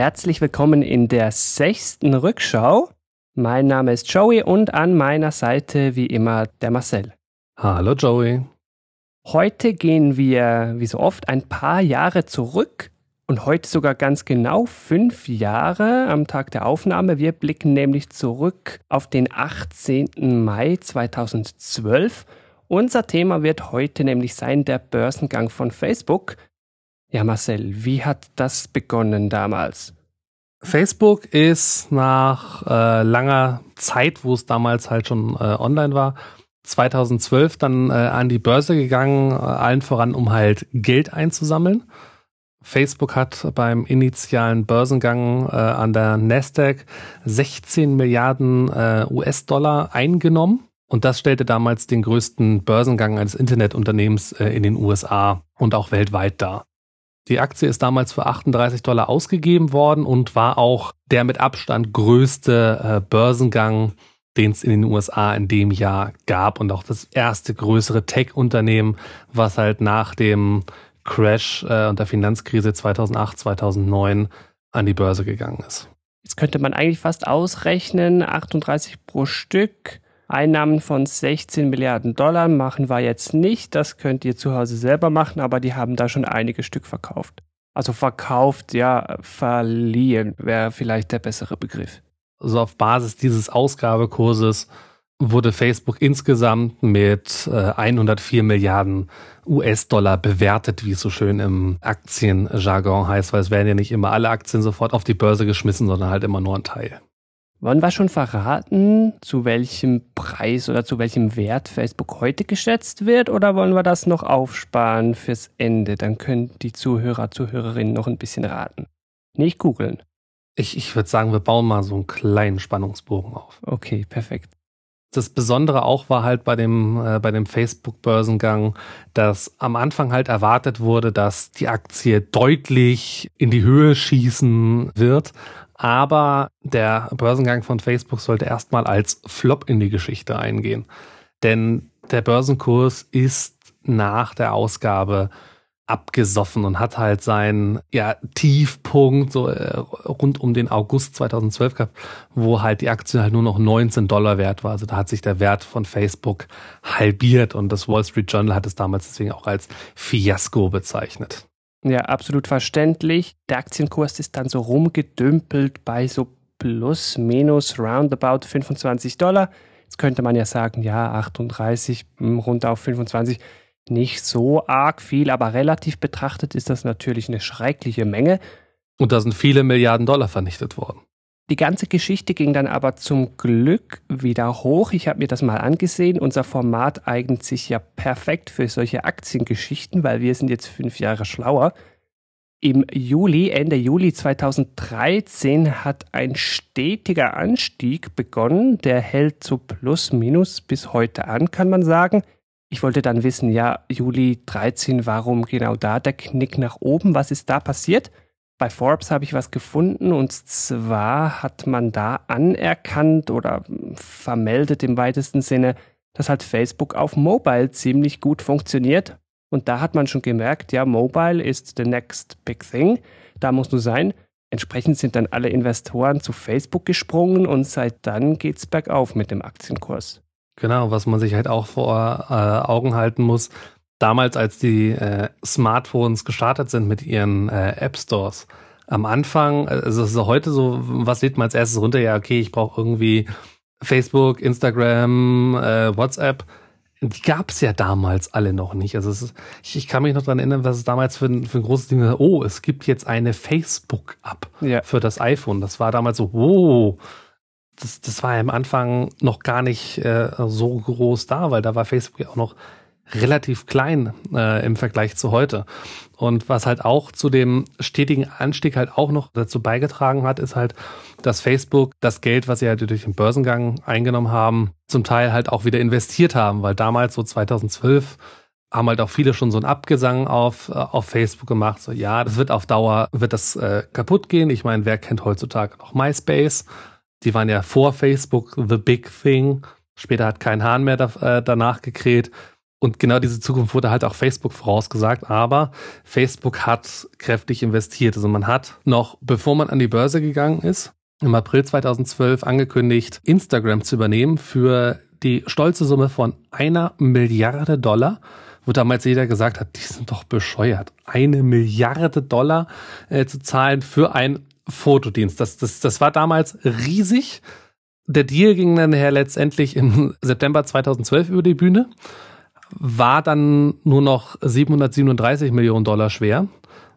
Herzlich willkommen in der sechsten Rückschau. Mein Name ist Joey und an meiner Seite wie immer der Marcel. Hallo Joey. Heute gehen wir, wie so oft, ein paar Jahre zurück und heute sogar ganz genau fünf Jahre am Tag der Aufnahme. Wir blicken nämlich zurück auf den 18. Mai 2012. Unser Thema wird heute nämlich sein der Börsengang von Facebook. Ja, Marcel, wie hat das begonnen damals? Facebook ist nach äh, langer Zeit, wo es damals halt schon äh, online war, 2012 dann äh, an die Börse gegangen, äh, allen voran, um halt Geld einzusammeln. Facebook hat beim initialen Börsengang äh, an der Nasdaq 16 Milliarden äh, US-Dollar eingenommen. Und das stellte damals den größten Börsengang eines Internetunternehmens in den USA und auch weltweit dar. Die Aktie ist damals für 38 Dollar ausgegeben worden und war auch der mit Abstand größte äh, Börsengang den es in den USA in dem Jahr gab und auch das erste größere Tech-Unternehmen, was halt nach dem Crash äh, und der Finanzkrise 2008, 2009 an die Börse gegangen ist. Jetzt könnte man eigentlich fast ausrechnen, 38 pro Stück. Einnahmen von 16 Milliarden Dollar machen wir jetzt nicht. Das könnt ihr zu Hause selber machen, aber die haben da schon einige Stück verkauft. Also verkauft, ja, verliehen wäre vielleicht der bessere Begriff. Also auf Basis dieses Ausgabekurses wurde Facebook insgesamt mit äh, 104 Milliarden US-Dollar bewertet, wie es so schön im Aktienjargon heißt, weil es werden ja nicht immer alle Aktien sofort auf die Börse geschmissen, sondern halt immer nur ein Teil. Wollen wir schon verraten, zu welchem Preis oder zu welchem Wert Facebook heute geschätzt wird oder wollen wir das noch aufsparen fürs Ende? Dann können die Zuhörer, Zuhörerinnen noch ein bisschen raten. Nicht googeln. Ich, ich würde sagen, wir bauen mal so einen kleinen Spannungsbogen auf. Okay, perfekt. Das Besondere auch war halt bei dem, äh, bei dem Facebook-Börsengang, dass am Anfang halt erwartet wurde, dass die Aktie deutlich in die Höhe schießen wird. Aber der Börsengang von Facebook sollte erstmal als Flop in die Geschichte eingehen. Denn der Börsenkurs ist nach der Ausgabe abgesoffen und hat halt seinen ja, Tiefpunkt so äh, rund um den August 2012 gehabt, wo halt die Aktie halt nur noch 19 Dollar wert war. Also da hat sich der Wert von Facebook halbiert und das Wall Street Journal hat es damals deswegen auch als Fiasko bezeichnet. Ja, absolut verständlich. Der Aktienkurs ist dann so rumgedümpelt bei so plus minus roundabout 25 Dollar. Jetzt könnte man ja sagen, ja, 38 hm, runter auf 25 nicht so arg viel, aber relativ betrachtet ist das natürlich eine schreckliche Menge. Und da sind viele Milliarden Dollar vernichtet worden. Die ganze Geschichte ging dann aber zum Glück wieder hoch. Ich habe mir das mal angesehen. Unser Format eignet sich ja perfekt für solche Aktiengeschichten, weil wir sind jetzt fünf Jahre schlauer. Im Juli, Ende Juli 2013 hat ein stetiger Anstieg begonnen. Der hält so plus minus bis heute an, kann man sagen. Ich wollte dann wissen, ja, Juli 13, warum genau da der Knick nach oben? Was ist da passiert? Bei Forbes habe ich was gefunden und zwar hat man da anerkannt oder vermeldet im weitesten Sinne, dass halt Facebook auf Mobile ziemlich gut funktioniert. Und da hat man schon gemerkt, ja, Mobile ist the next big thing. Da muss nur sein. Entsprechend sind dann alle Investoren zu Facebook gesprungen und seit dann geht's bergauf mit dem Aktienkurs. Genau, was man sich halt auch vor äh, Augen halten muss. Damals, als die äh, Smartphones gestartet sind mit ihren äh, App Stores, am Anfang, also es ist heute so, was lädt man als erstes runter? Ja, okay, ich brauche irgendwie Facebook, Instagram, äh, WhatsApp. Die gab es ja damals alle noch nicht. Also ist, ich, ich, kann mich noch daran erinnern, was es damals für ein, für ein großes Ding war. Oh, es gibt jetzt eine Facebook-App ja. für das iPhone. Das war damals so, wow das, das war ja am Anfang noch gar nicht äh, so groß da, weil da war Facebook ja auch noch relativ klein äh, im Vergleich zu heute. Und was halt auch zu dem stetigen Anstieg halt auch noch dazu beigetragen hat, ist halt, dass Facebook das Geld, was sie halt durch den Börsengang eingenommen haben, zum Teil halt auch wieder investiert haben, weil damals so 2012 haben halt auch viele schon so einen Abgesang auf, äh, auf Facebook gemacht. So, ja, das wird auf Dauer, wird das äh, kaputt gehen. Ich meine, wer kennt heutzutage noch MySpace? Die waren ja vor Facebook the big thing. Später hat kein Hahn mehr da, äh, danach gekräht. Und genau diese Zukunft wurde halt auch Facebook vorausgesagt, aber Facebook hat kräftig investiert. Also man hat noch, bevor man an die Börse gegangen ist, im April 2012 angekündigt, Instagram zu übernehmen für die stolze Summe von einer Milliarde Dollar wo damals jeder gesagt hat, die sind doch bescheuert, eine Milliarde Dollar äh, zu zahlen für einen Fotodienst. Das, das, das war damals riesig. Der Deal ging dann her letztendlich im September 2012 über die Bühne, war dann nur noch 737 Millionen Dollar schwer,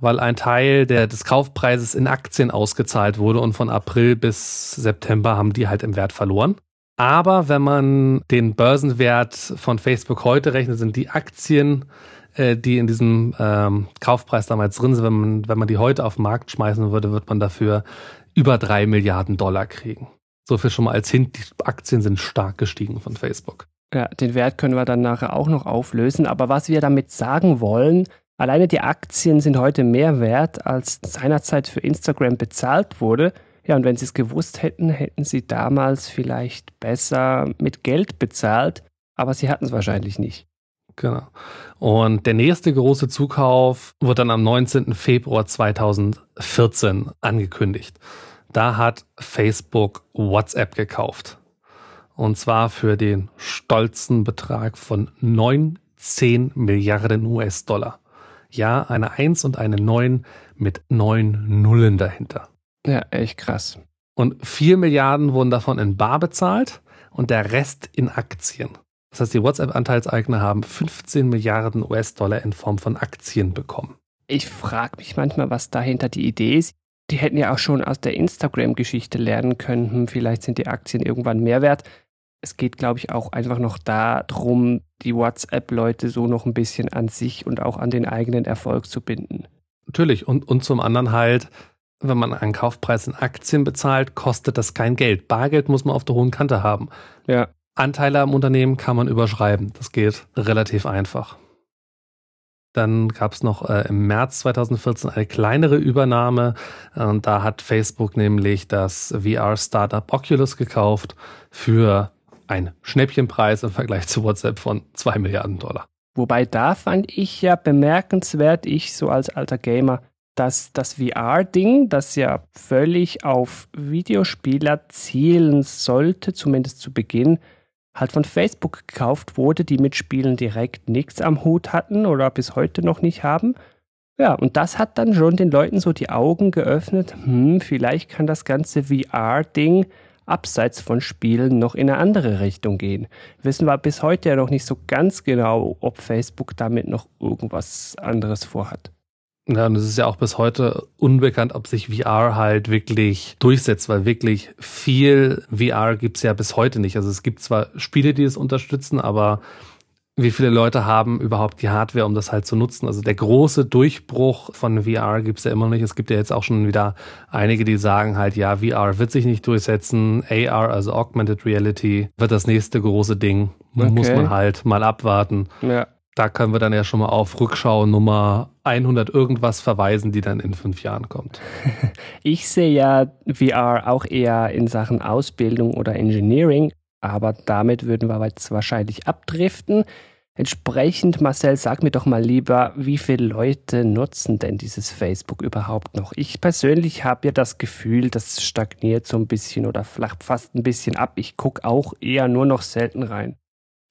weil ein Teil der, des Kaufpreises in Aktien ausgezahlt wurde und von April bis September haben die halt im Wert verloren. Aber wenn man den Börsenwert von Facebook heute rechnet, sind die Aktien, äh, die in diesem ähm, Kaufpreis damals drin sind, wenn man, wenn man die heute auf den Markt schmeißen würde, wird man dafür über drei Milliarden Dollar kriegen. So viel schon mal als Hint, die Aktien sind stark gestiegen von Facebook. Ja, den Wert können wir dann nachher auch noch auflösen. Aber was wir damit sagen wollen, alleine die Aktien sind heute mehr wert, als seinerzeit für Instagram bezahlt wurde. Ja, und wenn sie es gewusst hätten, hätten sie damals vielleicht besser mit Geld bezahlt, aber sie hatten es wahrscheinlich nicht. Genau. Und der nächste große Zukauf wird dann am 19. Februar 2014 angekündigt. Da hat Facebook WhatsApp gekauft. Und zwar für den stolzen Betrag von 19 Milliarden US-Dollar. Ja, eine 1 und eine 9 mit 9 Nullen dahinter. Ja, echt krass. Und 4 Milliarden wurden davon in Bar bezahlt und der Rest in Aktien. Das heißt, die WhatsApp-Anteilseigner haben 15 Milliarden US-Dollar in Form von Aktien bekommen. Ich frage mich manchmal, was dahinter die Idee ist. Die hätten ja auch schon aus der Instagram-Geschichte lernen können, hm, vielleicht sind die Aktien irgendwann mehr wert. Es geht, glaube ich, auch einfach noch darum, die WhatsApp-Leute so noch ein bisschen an sich und auch an den eigenen Erfolg zu binden. Natürlich. Und, und zum anderen halt, wenn man einen Kaufpreis in Aktien bezahlt, kostet das kein Geld. Bargeld muss man auf der hohen Kante haben. Ja. Anteile am Unternehmen kann man überschreiben. Das geht relativ einfach. Dann gab es noch äh, im März 2014 eine kleinere Übernahme. Und da hat Facebook nämlich das VR-Startup Oculus gekauft für einen Schnäppchenpreis im Vergleich zu WhatsApp von 2 Milliarden Dollar. Wobei da fand ich ja bemerkenswert, ich so als alter Gamer, dass das VR-Ding, das ja völlig auf Videospieler zielen sollte, zumindest zu Beginn, halt von Facebook gekauft wurde, die mit Spielen direkt nichts am Hut hatten oder bis heute noch nicht haben. Ja, und das hat dann schon den Leuten so die Augen geöffnet, hm, vielleicht kann das ganze VR-Ding abseits von Spielen noch in eine andere Richtung gehen. Wissen wir bis heute ja noch nicht so ganz genau, ob Facebook damit noch irgendwas anderes vorhat. Ja, und es ist ja auch bis heute unbekannt, ob sich VR halt wirklich durchsetzt, weil wirklich viel VR gibt's ja bis heute nicht. Also es gibt zwar Spiele, die es unterstützen, aber wie viele Leute haben überhaupt die Hardware, um das halt zu nutzen? Also der große Durchbruch von VR gibt's ja immer noch nicht. Es gibt ja jetzt auch schon wieder einige, die sagen halt, ja, VR wird sich nicht durchsetzen. AR, also Augmented Reality, wird das nächste große Ding. Okay. Muss man halt mal abwarten. Ja da können wir dann ja schon mal auf Rückschau Nummer 100 irgendwas verweisen, die dann in fünf Jahren kommt. Ich sehe ja VR auch eher in Sachen Ausbildung oder Engineering, aber damit würden wir jetzt wahrscheinlich abdriften. Entsprechend, Marcel, sag mir doch mal lieber, wie viele Leute nutzen denn dieses Facebook überhaupt noch? Ich persönlich habe ja das Gefühl, das stagniert so ein bisschen oder flacht fast ein bisschen ab. Ich gucke auch eher nur noch selten rein.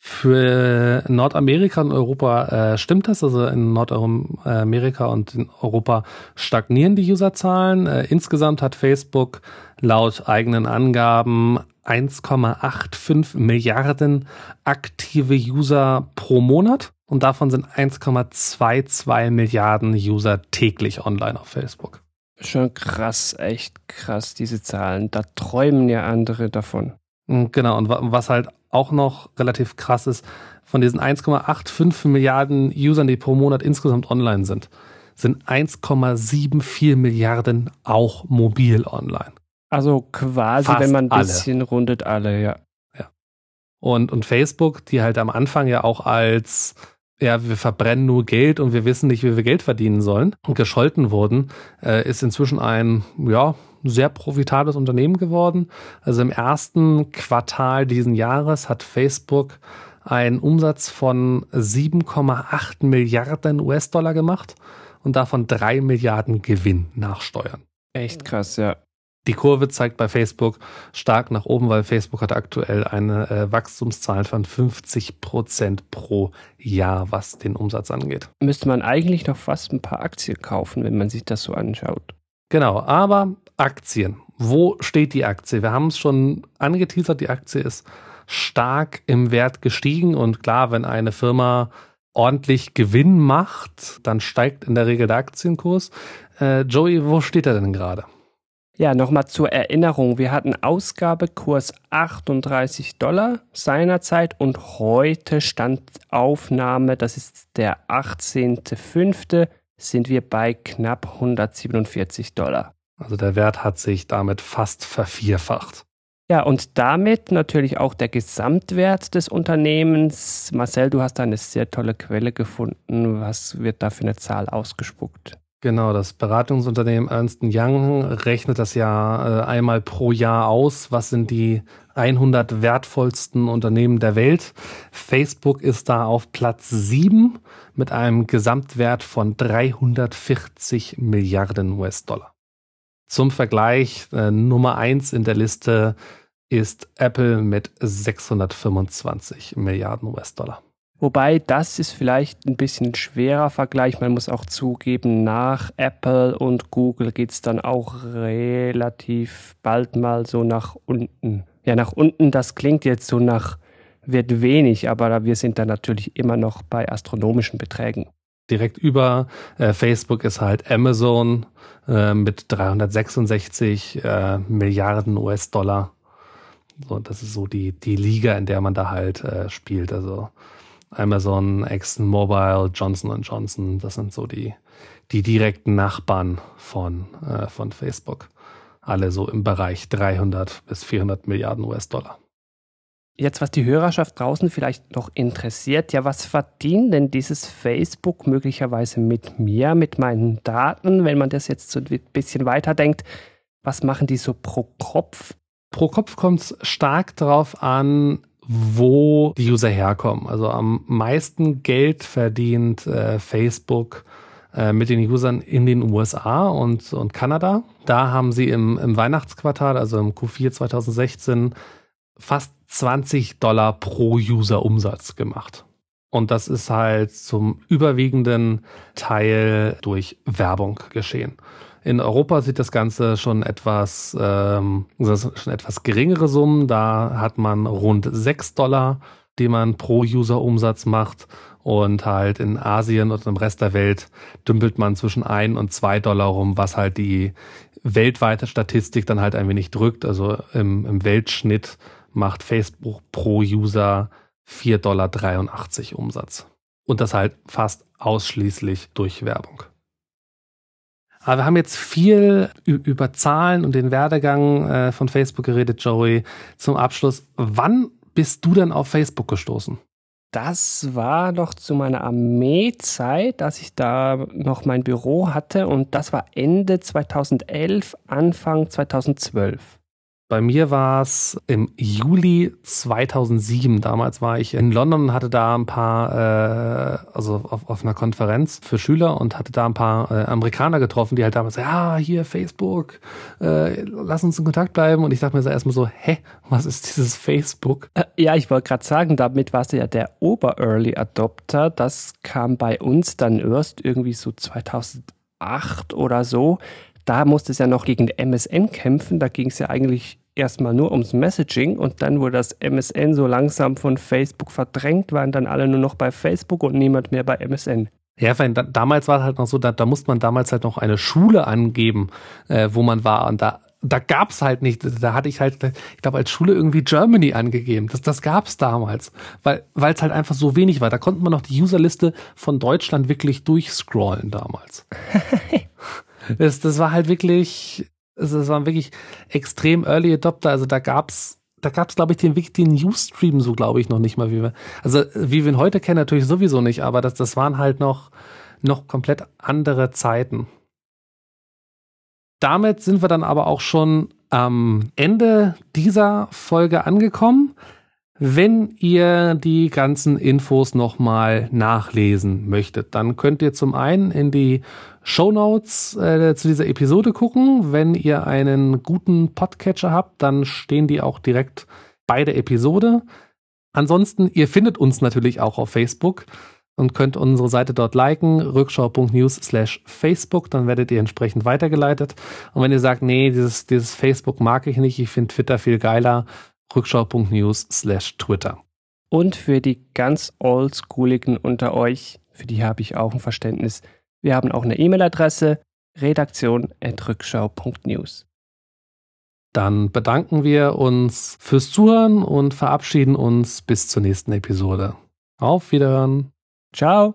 Für Nordamerika und Europa äh, stimmt das. Also in Nordamerika und in Europa stagnieren die Userzahlen. Äh, insgesamt hat Facebook laut eigenen Angaben 1,85 Milliarden aktive User pro Monat und davon sind 1,22 Milliarden User täglich online auf Facebook. Schon krass, echt krass, diese Zahlen. Da träumen ja andere davon. Genau, und was halt auch noch relativ krass ist, von diesen 1,85 Milliarden Usern, die pro Monat insgesamt online sind, sind 1,74 Milliarden auch mobil online. Also quasi, Fast wenn man ein bisschen alle. rundet, alle, ja. Ja. Und, und Facebook, die halt am Anfang ja auch als ja, wir verbrennen nur Geld und wir wissen nicht, wie wir Geld verdienen sollen und gescholten wurden, äh, ist inzwischen ein, ja, sehr profitables Unternehmen geworden. Also im ersten Quartal diesen Jahres hat Facebook einen Umsatz von 7,8 Milliarden US-Dollar gemacht und davon 3 Milliarden Gewinn nach Steuern. Echt krass, ja. Die Kurve zeigt bei Facebook stark nach oben, weil Facebook hat aktuell eine äh, Wachstumszahl von 50 Prozent pro Jahr, was den Umsatz angeht. Müsste man eigentlich noch fast ein paar Aktien kaufen, wenn man sich das so anschaut. Genau, aber Aktien. Wo steht die Aktie? Wir haben es schon angeteasert, die Aktie ist stark im Wert gestiegen und klar, wenn eine Firma ordentlich Gewinn macht, dann steigt in der Regel der Aktienkurs. Äh, Joey, wo steht er denn gerade? Ja, nochmal zur Erinnerung. Wir hatten Ausgabekurs 38 Dollar seinerzeit und heute stand Aufnahme, das ist der 18.05., sind wir bei knapp 147 Dollar. Also der Wert hat sich damit fast vervierfacht. Ja, und damit natürlich auch der Gesamtwert des Unternehmens. Marcel, du hast da eine sehr tolle Quelle gefunden. Was wird da für eine Zahl ausgespuckt? Genau, das Beratungsunternehmen Ernst Young rechnet das ja äh, einmal pro Jahr aus. Was sind die 100 wertvollsten Unternehmen der Welt? Facebook ist da auf Platz 7 mit einem Gesamtwert von 340 Milliarden US-Dollar. Zum Vergleich, äh, Nummer 1 in der Liste ist Apple mit 625 Milliarden US-Dollar. Wobei das ist vielleicht ein bisschen schwerer Vergleich. Man muss auch zugeben, nach Apple und Google geht es dann auch relativ bald mal so nach unten. Ja, nach unten, das klingt jetzt so nach, wird wenig, aber wir sind dann natürlich immer noch bei astronomischen Beträgen. Direkt über äh, Facebook ist halt Amazon äh, mit 366 äh, Milliarden US-Dollar. So, das ist so die, die Liga, in der man da halt äh, spielt. Also Amazon, ExxonMobil, Johnson Johnson, das sind so die, die direkten Nachbarn von, äh, von Facebook. Alle so im Bereich 300 bis 400 Milliarden US-Dollar. Jetzt, was die Hörerschaft draußen vielleicht noch interessiert, ja, was verdient denn dieses Facebook möglicherweise mit mir, mit meinen Daten, wenn man das jetzt so ein bisschen weiterdenkt? Was machen die so pro Kopf? Pro Kopf kommt es stark darauf an, wo die User herkommen. Also am meisten Geld verdient äh, Facebook äh, mit den Usern in den USA und, und Kanada. Da haben sie im, im Weihnachtsquartal, also im Q4 2016, fast 20 Dollar pro User Umsatz gemacht. Und das ist halt zum überwiegenden Teil durch Werbung geschehen. In Europa sieht das Ganze schon etwas, ähm, schon etwas geringere Summen. Da hat man rund 6 Dollar, die man pro User Umsatz macht. Und halt in Asien und im Rest der Welt dümpelt man zwischen 1 und 2 Dollar rum, was halt die weltweite Statistik dann halt ein wenig drückt. Also im, im Weltschnitt macht Facebook pro User 4,83 Dollar Umsatz. Und das halt fast ausschließlich durch Werbung. Aber wir haben jetzt viel über Zahlen und den Werdegang äh, von Facebook geredet, Joey. Zum Abschluss, wann bist du denn auf Facebook gestoßen? Das war noch zu meiner Armeezeit, dass ich da noch mein Büro hatte und das war Ende 2011, Anfang 2012. Bei mir war es im Juli 2007. Damals war ich in London und hatte da ein paar, äh, also auf, auf einer Konferenz für Schüler und hatte da ein paar äh, Amerikaner getroffen, die halt damals, ja, hier Facebook, äh, lass uns in Kontakt bleiben. Und ich dachte mir so erstmal so, hä, was ist dieses Facebook? Äh, ja, ich wollte gerade sagen, damit warst du ja der Ober-Early Adopter. Das kam bei uns dann erst irgendwie so 2008 oder so da musste es ja noch gegen MSN kämpfen. Da ging es ja eigentlich erstmal nur ums Messaging und dann wurde das MSN so langsam von Facebook verdrängt, waren dann alle nur noch bei Facebook und niemand mehr bei MSN. Ja, weil da, damals war es halt noch so, da, da musste man damals halt noch eine Schule angeben, äh, wo man war. Und da, da gab's halt nicht, da hatte ich halt, ich glaube, als Schule irgendwie Germany angegeben. Das, das gab's damals, weil es halt einfach so wenig war. Da konnte man noch die Userliste von Deutschland wirklich durchscrollen damals. das, das war halt wirklich, also es waren wirklich extrem Early Adopter. Also da gab's, da gab's glaube ich den den Newsstream so glaube ich noch nicht mal wie wir. Also wie wir ihn heute kennen natürlich sowieso nicht, aber das das waren halt noch noch komplett andere Zeiten. Damit sind wir dann aber auch schon am Ende dieser Folge angekommen. Wenn ihr die ganzen Infos nochmal nachlesen möchtet, dann könnt ihr zum einen in die Show Notes äh, zu dieser Episode gucken. Wenn ihr einen guten Podcatcher habt, dann stehen die auch direkt bei der Episode. Ansonsten, ihr findet uns natürlich auch auf Facebook und könnt unsere Seite dort liken, rückschau.news slash Facebook, dann werdet ihr entsprechend weitergeleitet. Und wenn ihr sagt, nee, dieses, dieses Facebook mag ich nicht, ich finde Twitter viel geiler, rückschau.news slash Twitter. Und für die ganz oldschooligen unter euch, für die habe ich auch ein Verständnis. Wir haben auch eine E-Mail-Adresse, redaktion.rückschau.news. Dann bedanken wir uns fürs Zuhören und verabschieden uns bis zur nächsten Episode. Auf Wiederhören. Ciao.